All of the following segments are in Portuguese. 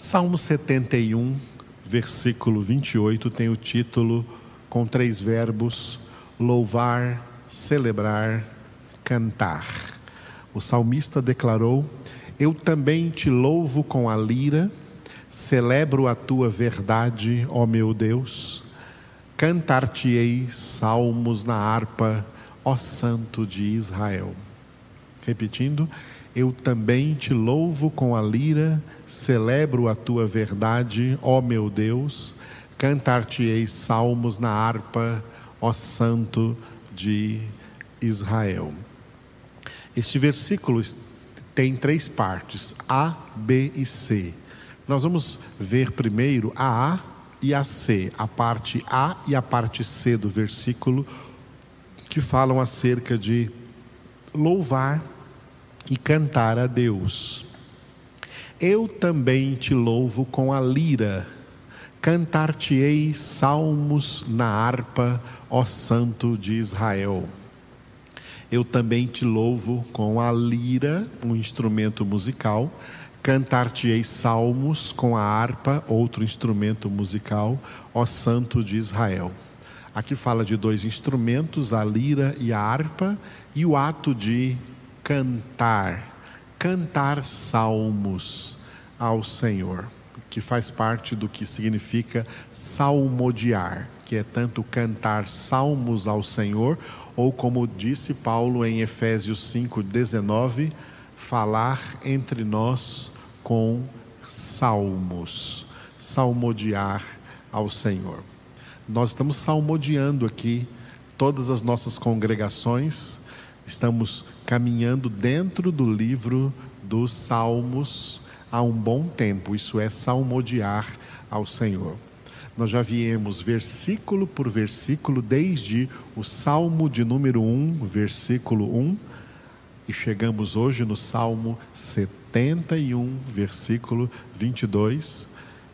Salmo 71, versículo 28, tem o título com três verbos: louvar, celebrar, cantar. O salmista declarou: Eu também te louvo com a lira, celebro a tua verdade, ó meu Deus. Cantar-te-ei salmos na harpa, ó Santo de Israel. Repetindo, eu também te louvo com a lira, celebro a tua verdade, ó meu Deus, cantar-te-ei salmos na harpa, ó Santo de Israel. Este versículo tem três partes, A, B e C. Nós vamos ver primeiro a A e a C, a parte A e a parte C do versículo, que falam acerca de louvar e cantar a Deus. Eu também te louvo com a lira, cantar-te-ei salmos na harpa, ó Santo de Israel. Eu também te louvo com a lira, um instrumento musical, cantar-te-ei salmos com a harpa, outro instrumento musical, ó Santo de Israel. Aqui fala de dois instrumentos, a lira e a harpa, e o ato de cantar cantar salmos ao Senhor, que faz parte do que significa salmodiar, que é tanto cantar salmos ao Senhor, ou como disse Paulo em Efésios 5:19, falar entre nós com salmos, salmodiar ao Senhor. Nós estamos salmodiando aqui todas as nossas congregações, estamos caminhando dentro do livro dos Salmos há um bom tempo, isso é salmodiar ao Senhor. Nós já viemos versículo por versículo, desde o Salmo de número 1, versículo 1, e chegamos hoje no Salmo 71, versículo 22.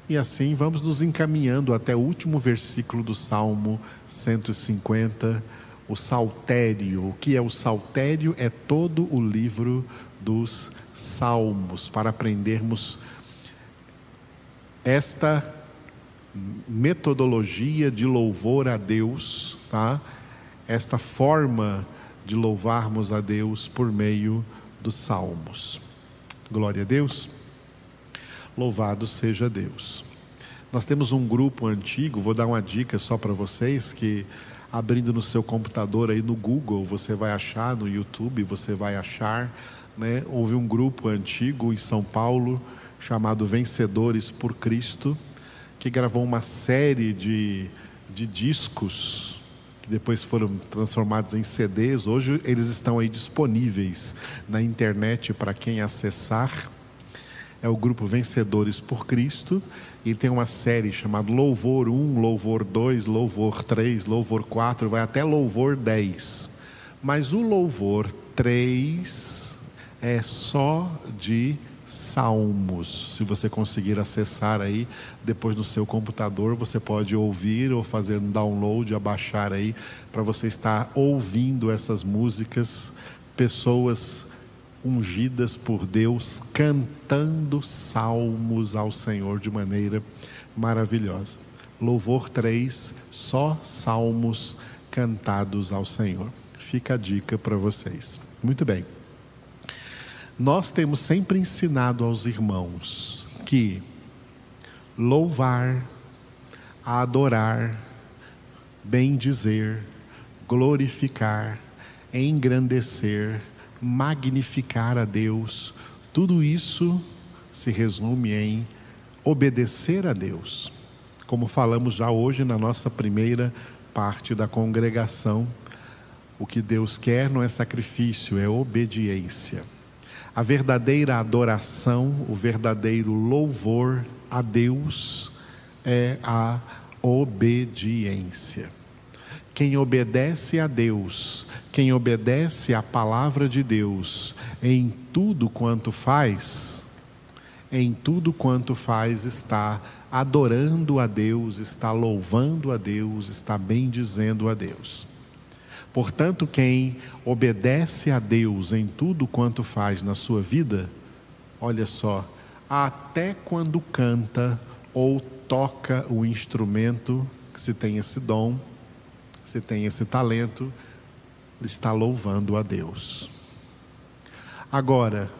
E assim vamos nos encaminhando até o último versículo do Salmo 150, o saltério. O que é o saltério? É todo o livro dos Salmos, para aprendermos esta metodologia de louvor a Deus, tá? esta forma de louvarmos a Deus por meio dos salmos. Glória a Deus. Louvado seja Deus. Nós temos um grupo antigo, vou dar uma dica só para vocês que abrindo no seu computador aí no Google, você vai achar, no YouTube você vai achar, né? Houve um grupo antigo em São Paulo chamado Vencedores por Cristo, que gravou uma série de, de discos que depois foram transformados em CDs. Hoje eles estão aí disponíveis na internet para quem acessar. É o grupo Vencedores por Cristo e tem uma série chamada Louvor 1, Louvor 2, Louvor 3, Louvor 4, vai até Louvor 10. Mas o Louvor 3 é só de salmos. Se você conseguir acessar aí depois no seu computador, você pode ouvir ou fazer um download, abaixar aí para você estar ouvindo essas músicas, pessoas ungidas por Deus, cantando salmos ao Senhor de maneira maravilhosa. Louvor 3, só salmos cantados ao Senhor. Fica a dica para vocês. Muito bem. Nós temos sempre ensinado aos irmãos que louvar, adorar, bendizer, glorificar, engrandecer, magnificar a Deus, tudo isso se resume em obedecer a Deus. Como falamos já hoje na nossa primeira parte da congregação, o que Deus quer não é sacrifício, é obediência. A verdadeira adoração, o verdadeiro louvor a Deus é a obediência. Quem obedece a Deus, quem obedece à palavra de Deus em tudo quanto faz, em tudo quanto faz está adorando a Deus, está louvando a Deus, está bendizendo a Deus. Portanto, quem obedece a Deus em tudo quanto faz na sua vida, olha só, até quando canta ou toca o instrumento, se tem esse dom, se tem esse talento, está louvando a Deus. Agora,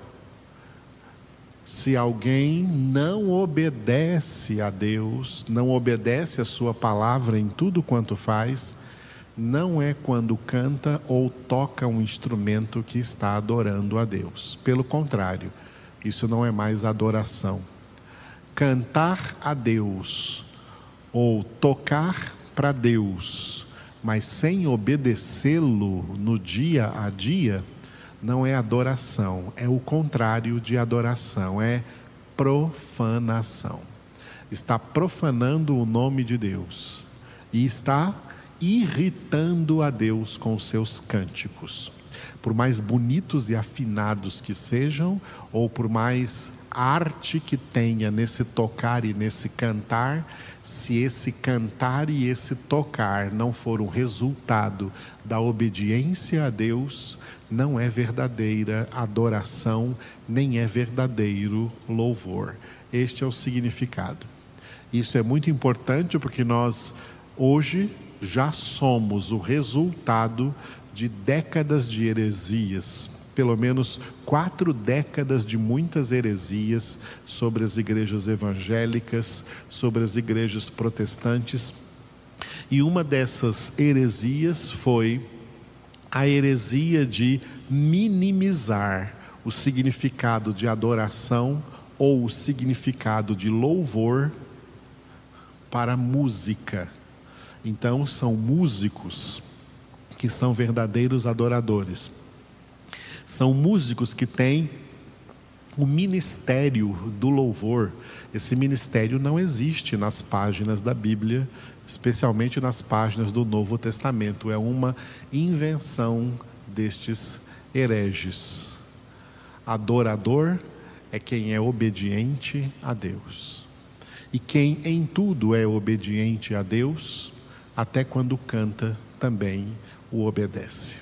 se alguém não obedece a Deus, não obedece a Sua palavra em tudo quanto faz, não é quando canta ou toca um instrumento que está adorando a Deus. Pelo contrário, isso não é mais adoração. Cantar a Deus ou tocar para Deus, mas sem obedecê-lo no dia a dia, não é adoração, é o contrário de adoração, é profanação. Está profanando o nome de Deus e está irritando a Deus com seus cânticos. Por mais bonitos e afinados que sejam, ou por mais arte que tenha nesse tocar e nesse cantar, se esse cantar e esse tocar não for um resultado da obediência a Deus, não é verdadeira adoração, nem é verdadeiro louvor. Este é o significado. Isso é muito importante porque nós hoje já somos o resultado de décadas de heresias, pelo menos quatro décadas de muitas heresias sobre as igrejas evangélicas, sobre as igrejas protestantes. E uma dessas heresias foi a heresia de minimizar o significado de adoração ou o significado de louvor para música então, são músicos que são verdadeiros adoradores. São músicos que têm o ministério do louvor. Esse ministério não existe nas páginas da Bíblia, especialmente nas páginas do Novo Testamento. É uma invenção destes hereges. Adorador é quem é obediente a Deus. E quem em tudo é obediente a Deus, até quando canta também o obedece.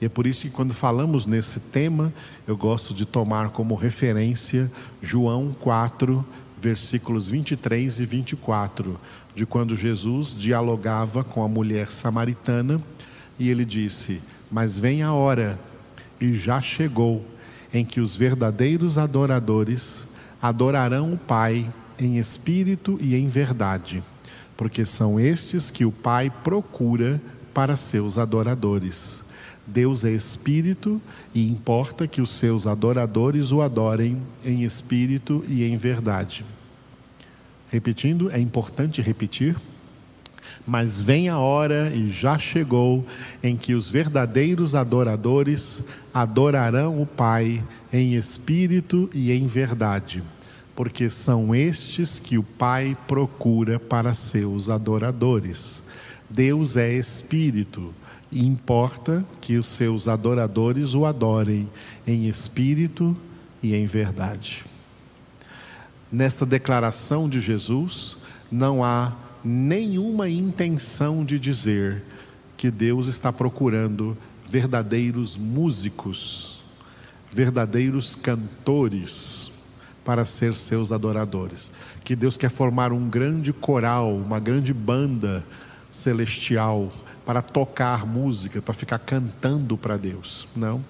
E é por isso que quando falamos nesse tema, eu gosto de tomar como referência João 4, versículos 23 e 24, de quando Jesus dialogava com a mulher samaritana e ele disse: Mas vem a hora, e já chegou, em que os verdadeiros adoradores adorarão o Pai em espírito e em verdade porque são estes que o Pai procura para seus adoradores. Deus é espírito e importa que os seus adoradores o adorem em espírito e em verdade. Repetindo, é importante repetir. Mas vem a hora e já chegou em que os verdadeiros adoradores adorarão o Pai em espírito e em verdade porque são estes que o Pai procura para seus adoradores. Deus é espírito, e importa que os seus adoradores o adorem em espírito e em verdade. Nesta declaração de Jesus, não há nenhuma intenção de dizer que Deus está procurando verdadeiros músicos, verdadeiros cantores, para ser seus adoradores. Que Deus quer formar um grande coral, uma grande banda celestial para tocar música, para ficar cantando para Deus. Não.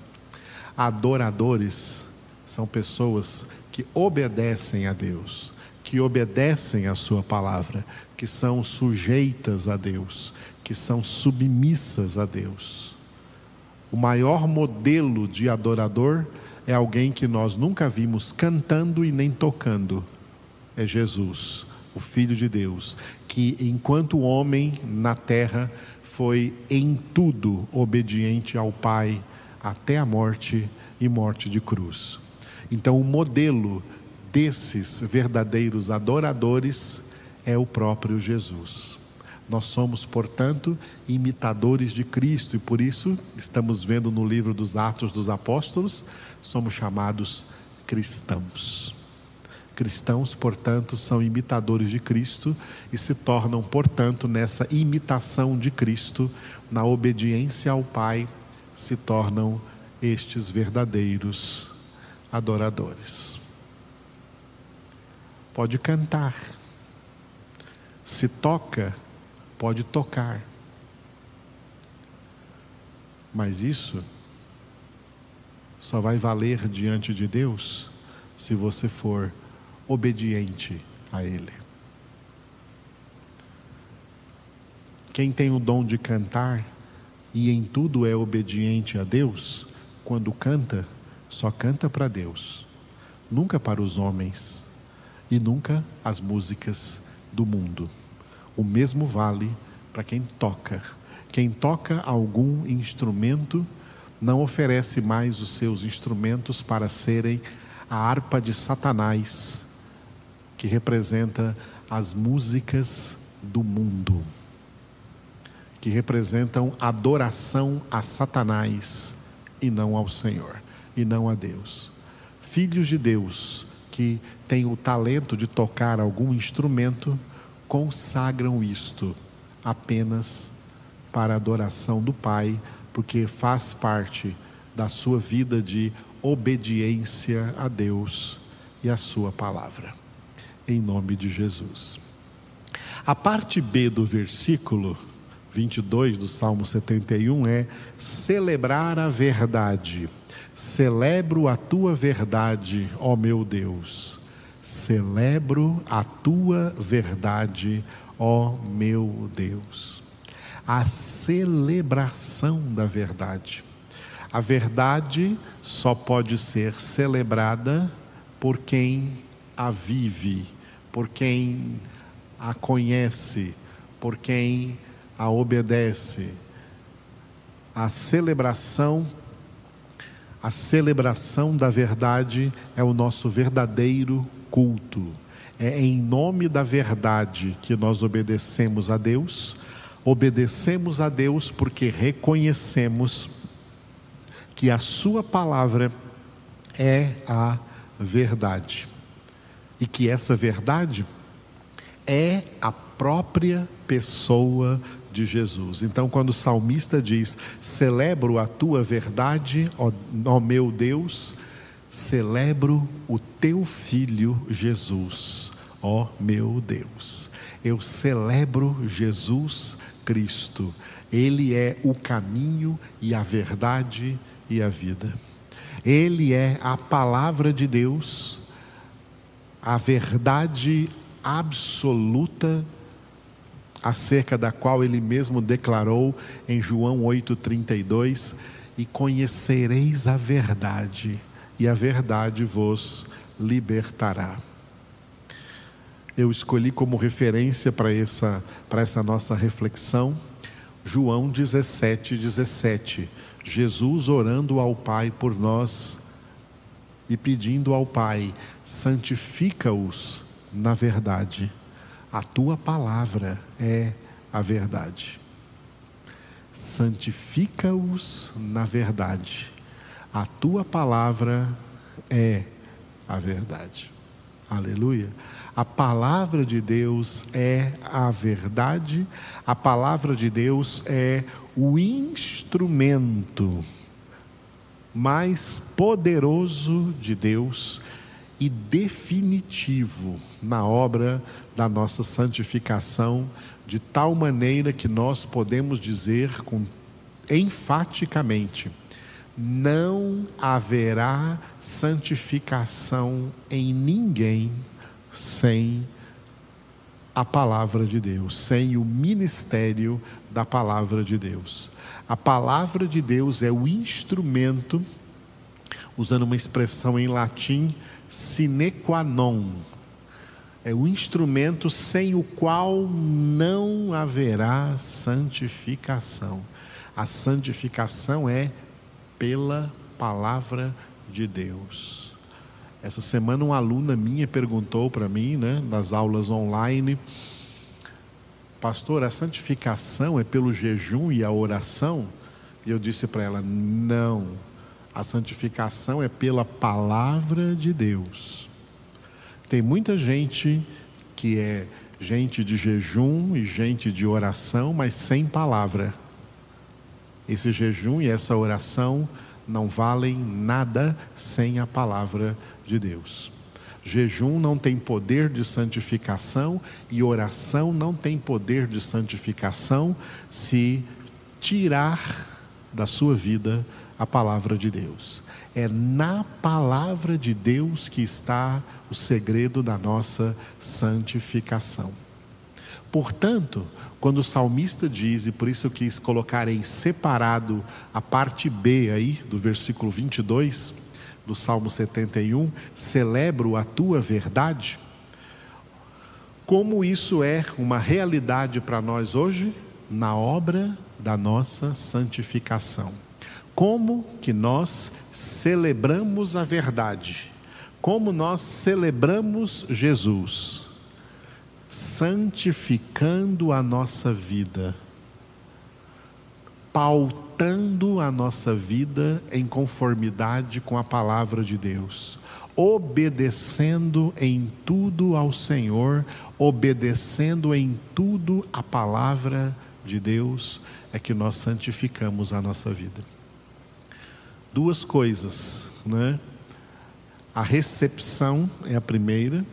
Adoradores são pessoas que obedecem a Deus, que obedecem a Sua palavra, que são sujeitas a Deus, que são submissas a Deus. O maior modelo de adorador é alguém que nós nunca vimos cantando e nem tocando. É Jesus, o Filho de Deus, que enquanto homem na terra foi em tudo obediente ao Pai até a morte e morte de cruz. Então, o modelo desses verdadeiros adoradores é o próprio Jesus. Nós somos, portanto, imitadores de Cristo e por isso estamos vendo no livro dos Atos dos Apóstolos, somos chamados cristãos. Cristãos, portanto, são imitadores de Cristo e se tornam, portanto, nessa imitação de Cristo, na obediência ao Pai, se tornam estes verdadeiros adoradores. pode cantar. Se toca, pode tocar. Mas isso só vai valer diante de Deus se você for obediente a Ele. Quem tem o dom de cantar e em tudo é obediente a Deus, quando canta, só canta para Deus, nunca para os homens e nunca as músicas do mundo. O mesmo vale para quem toca. Quem toca algum instrumento não oferece mais os seus instrumentos para serem a harpa de Satanás, que representa as músicas do mundo, que representam adoração a Satanás e não ao Senhor, e não a Deus. Filhos de Deus que têm o talento de tocar algum instrumento, consagram isto apenas para a adoração do Pai, porque faz parte da sua vida de obediência a Deus e a Sua palavra. Em nome de Jesus. A parte B do versículo 22 do Salmo 71 é celebrar a verdade. Celebro a tua verdade, ó meu Deus. Celebro a tua verdade, ó meu Deus. A celebração da verdade. A verdade só pode ser celebrada por quem a vive, por quem a conhece, por quem a obedece. A celebração a celebração da verdade é o nosso verdadeiro culto. É em nome da verdade que nós obedecemos a Deus. Obedecemos a Deus porque reconhecemos que a Sua palavra é a verdade. E que essa verdade é a própria pessoa de Jesus. Então, quando o salmista diz: Celebro a tua verdade, ó, ó meu Deus, celebro o teu filho Jesus, ó meu Deus. Eu celebro Jesus Cristo. Ele é o caminho e a verdade e a vida. Ele é a palavra de Deus, a verdade absoluta acerca da qual ele mesmo declarou em João 8:32, e conhecereis a verdade, e a verdade vos libertará. Eu escolhi como referência para essa, para essa nossa reflexão João 17, 17. Jesus orando ao Pai por nós e pedindo ao Pai: santifica-os na verdade a tua palavra é a verdade. Santifica-os na verdade. A tua palavra é a verdade. Aleluia. A palavra de Deus é a verdade, a palavra de Deus é o instrumento mais poderoso de Deus e definitivo na obra da nossa santificação, de tal maneira que nós podemos dizer com enfaticamente: não haverá santificação em ninguém sem a palavra de Deus, sem o ministério da palavra de Deus. A palavra de Deus é o instrumento, usando uma expressão em latim, sine qua non. É o instrumento sem o qual não haverá santificação. A santificação é pela palavra de Deus. Essa semana uma aluna minha perguntou para mim, né, nas aulas online, pastor, a santificação é pelo jejum e a oração? E eu disse para ela, não a santificação é pela palavra de Deus. Tem muita gente que é gente de jejum e gente de oração, mas sem palavra. Esse jejum e essa oração não valem nada sem a palavra de Deus. Jejum não tem poder de santificação e oração não tem poder de santificação se tirar da sua vida a palavra de Deus. É na palavra de Deus que está o segredo da nossa santificação. Portanto, quando o salmista diz, e por isso eu quis colocar em separado a parte B aí do versículo 22 do Salmo 71, celebro a tua verdade. Como isso é uma realidade para nós hoje na obra da nossa santificação. Como que nós celebramos a verdade? Como nós celebramos Jesus? santificando a nossa vida, pautando a nossa vida em conformidade com a palavra de Deus, obedecendo em tudo ao Senhor, obedecendo em tudo a palavra de Deus, é que nós santificamos a nossa vida. Duas coisas, né? A recepção é a primeira,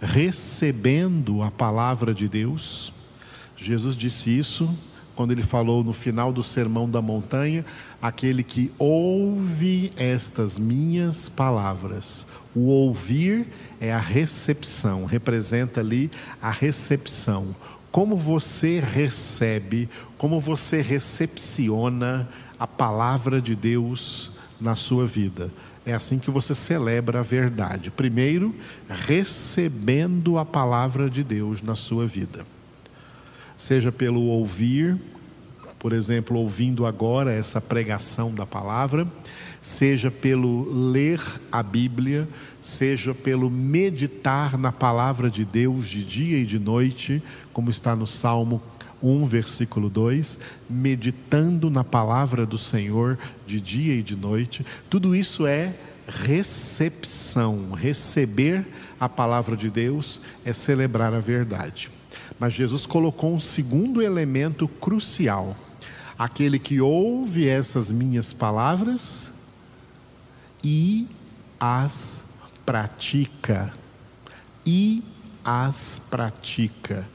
recebendo a palavra de Deus. Jesus disse isso quando ele falou no final do Sermão da Montanha: aquele que ouve estas minhas palavras. O ouvir é a recepção, representa ali a recepção. Como você recebe, como você recepciona a palavra de Deus na sua vida. É assim que você celebra a verdade. Primeiro, recebendo a palavra de Deus na sua vida. Seja pelo ouvir, por exemplo, ouvindo agora essa pregação da palavra, seja pelo ler a Bíblia, seja pelo meditar na palavra de Deus de dia e de noite, como está no Salmo 1, versículo 2, meditando na palavra do Senhor de dia e de noite, tudo isso é recepção. Receber a palavra de Deus é celebrar a verdade. Mas Jesus colocou um segundo elemento crucial: aquele que ouve essas minhas palavras e as pratica. E as pratica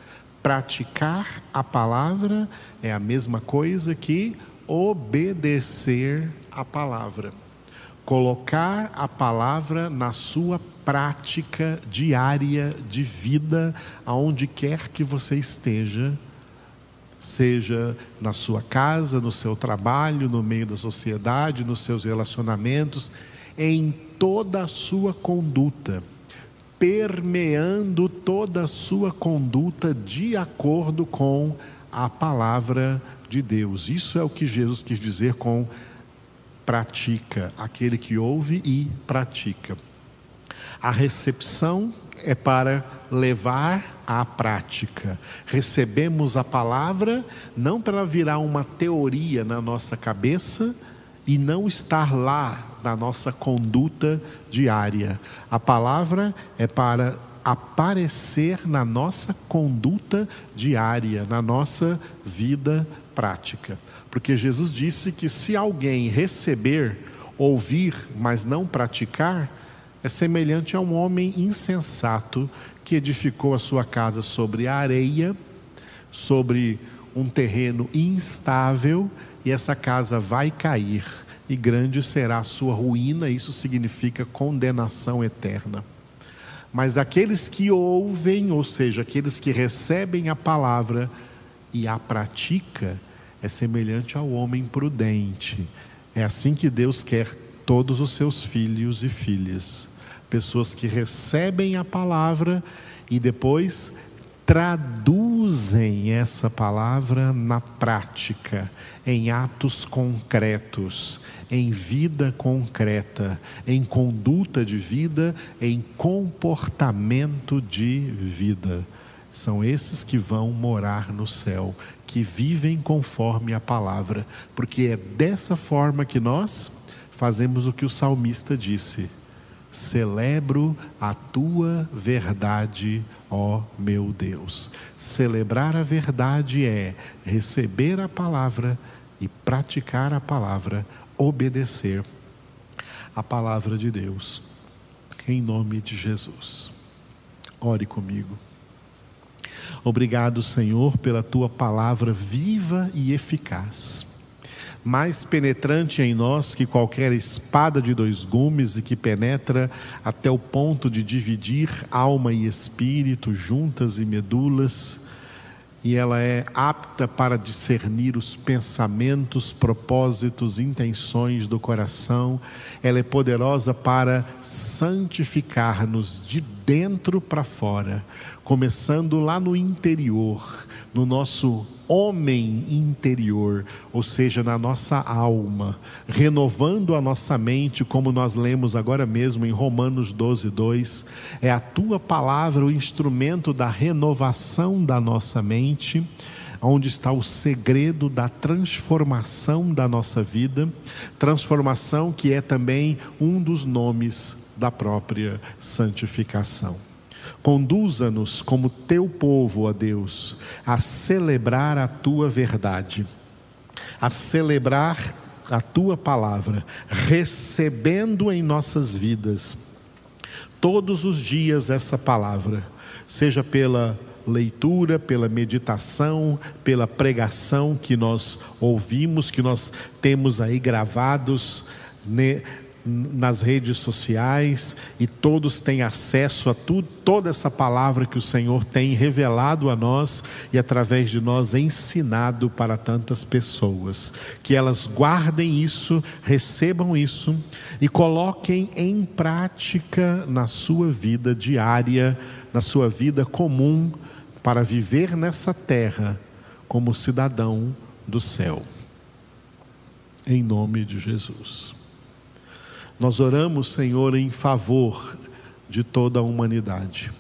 Praticar a palavra é a mesma coisa que obedecer a palavra. Colocar a palavra na sua prática diária de vida, aonde quer que você esteja, seja na sua casa, no seu trabalho, no meio da sociedade, nos seus relacionamentos, em toda a sua conduta permeando toda a sua conduta de acordo com a palavra de Deus. Isso é o que Jesus quis dizer com pratica, aquele que ouve e pratica. A recepção é para levar à prática. Recebemos a palavra não para virar uma teoria na nossa cabeça, e não estar lá na nossa conduta diária. A palavra é para aparecer na nossa conduta diária, na nossa vida prática. Porque Jesus disse que se alguém receber, ouvir, mas não praticar, é semelhante a um homem insensato que edificou a sua casa sobre a areia, sobre um terreno instável e essa casa vai cair, e grande será a sua ruína, isso significa condenação eterna. Mas aqueles que ouvem, ou seja, aqueles que recebem a palavra e a pratica, é semelhante ao homem prudente. É assim que Deus quer todos os seus filhos e filhas. Pessoas que recebem a palavra e depois traduzem essa palavra na prática, em atos concretos, em vida concreta, em conduta de vida, em comportamento de vida. São esses que vão morar no céu, que vivem conforme a palavra, porque é dessa forma que nós fazemos o que o salmista disse Celebro a tua verdade, meu Deus. Celebrar a verdade é receber a palavra e praticar a palavra, obedecer a palavra de Deus. Em nome de Jesus. Ore comigo. Obrigado, Senhor, pela tua palavra viva e eficaz mais penetrante em nós que qualquer espada de dois gumes e que penetra até o ponto de dividir alma e espírito, juntas e medulas, e ela é apta para discernir os pensamentos, propósitos, intenções do coração, ela é poderosa para santificar-nos de dentro para fora, começando lá no interior, no nosso homem interior, ou seja, na nossa alma, renovando a nossa mente, como nós lemos agora mesmo em Romanos 12, 2. É a tua palavra o instrumento da renovação da nossa mente onde está o segredo da transformação da nossa vida, transformação que é também um dos nomes da própria santificação. Conduza-nos como teu povo, ó Deus, a celebrar a tua verdade, a celebrar a tua palavra, recebendo em nossas vidas todos os dias essa palavra, seja pela leitura, pela meditação, pela pregação que nós ouvimos, que nós temos aí gravados né, nas redes sociais e todos têm acesso a tudo, toda essa palavra que o Senhor tem revelado a nós e através de nós ensinado para tantas pessoas. Que elas guardem isso, recebam isso e coloquem em prática na sua vida diária, na sua vida comum, para viver nessa terra como cidadão do céu. Em nome de Jesus. Nós oramos, Senhor, em favor de toda a humanidade.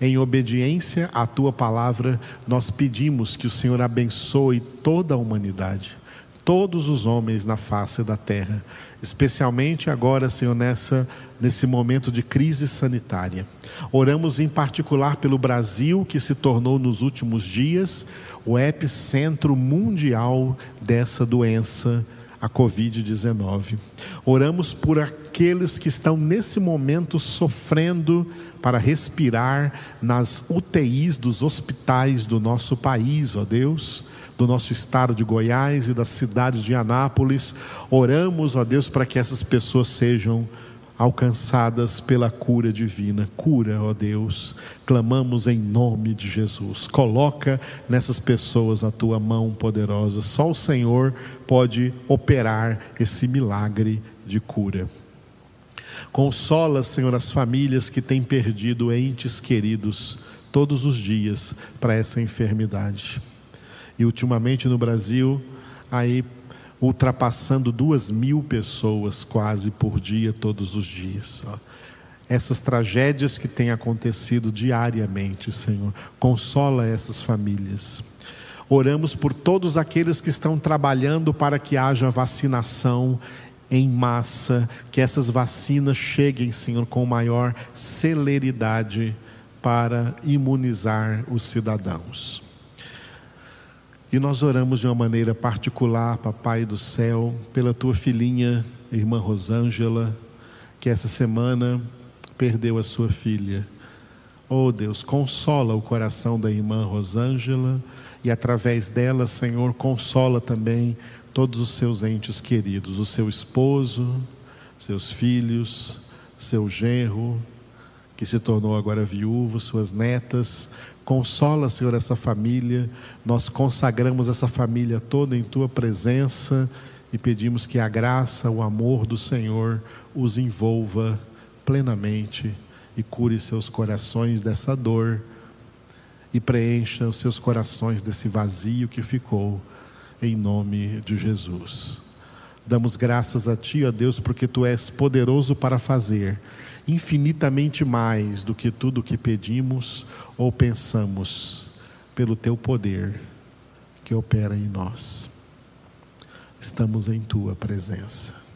Em obediência à tua palavra, nós pedimos que o Senhor abençoe toda a humanidade, todos os homens na face da terra, especialmente agora, Senhor, nessa nesse momento de crise sanitária. Oramos em particular pelo Brasil, que se tornou nos últimos dias o epicentro mundial dessa doença a Covid-19. Oramos por aqueles que estão nesse momento sofrendo para respirar nas UTIs dos hospitais do nosso país, ó Deus, do nosso estado de Goiás e das cidades de Anápolis. Oramos, ó Deus, para que essas pessoas sejam alcançadas pela cura divina. Cura, ó Deus, clamamos em nome de Jesus. Coloca nessas pessoas a tua mão poderosa. Só o Senhor pode operar esse milagre de cura. Consola, Senhor, as famílias que têm perdido entes queridos todos os dias para essa enfermidade. E ultimamente no Brasil, aí ultrapassando duas mil pessoas quase por dia, todos os dias. Essas tragédias que têm acontecido diariamente, Senhor, consola essas famílias. Oramos por todos aqueles que estão trabalhando para que haja vacinação em massa, que essas vacinas cheguem, Senhor, com maior celeridade para imunizar os cidadãos. E nós oramos de uma maneira particular, Papai do céu, pela tua filhinha, irmã Rosângela, que essa semana perdeu a sua filha. Oh Deus, consola o coração da irmã Rosângela e através dela, Senhor, consola também todos os seus entes queridos, o seu esposo, seus filhos, seu genro, que se tornou agora viúvo, suas netas, Consola, Senhor, essa família. Nós consagramos essa família toda em tua presença e pedimos que a graça, o amor do Senhor os envolva plenamente e cure seus corações dessa dor e preencha os seus corações desse vazio que ficou, em nome de Jesus. Damos graças a Ti, ó Deus, porque Tu és poderoso para fazer infinitamente mais do que tudo que pedimos ou pensamos, pelo Teu poder que opera em nós. Estamos em Tua presença.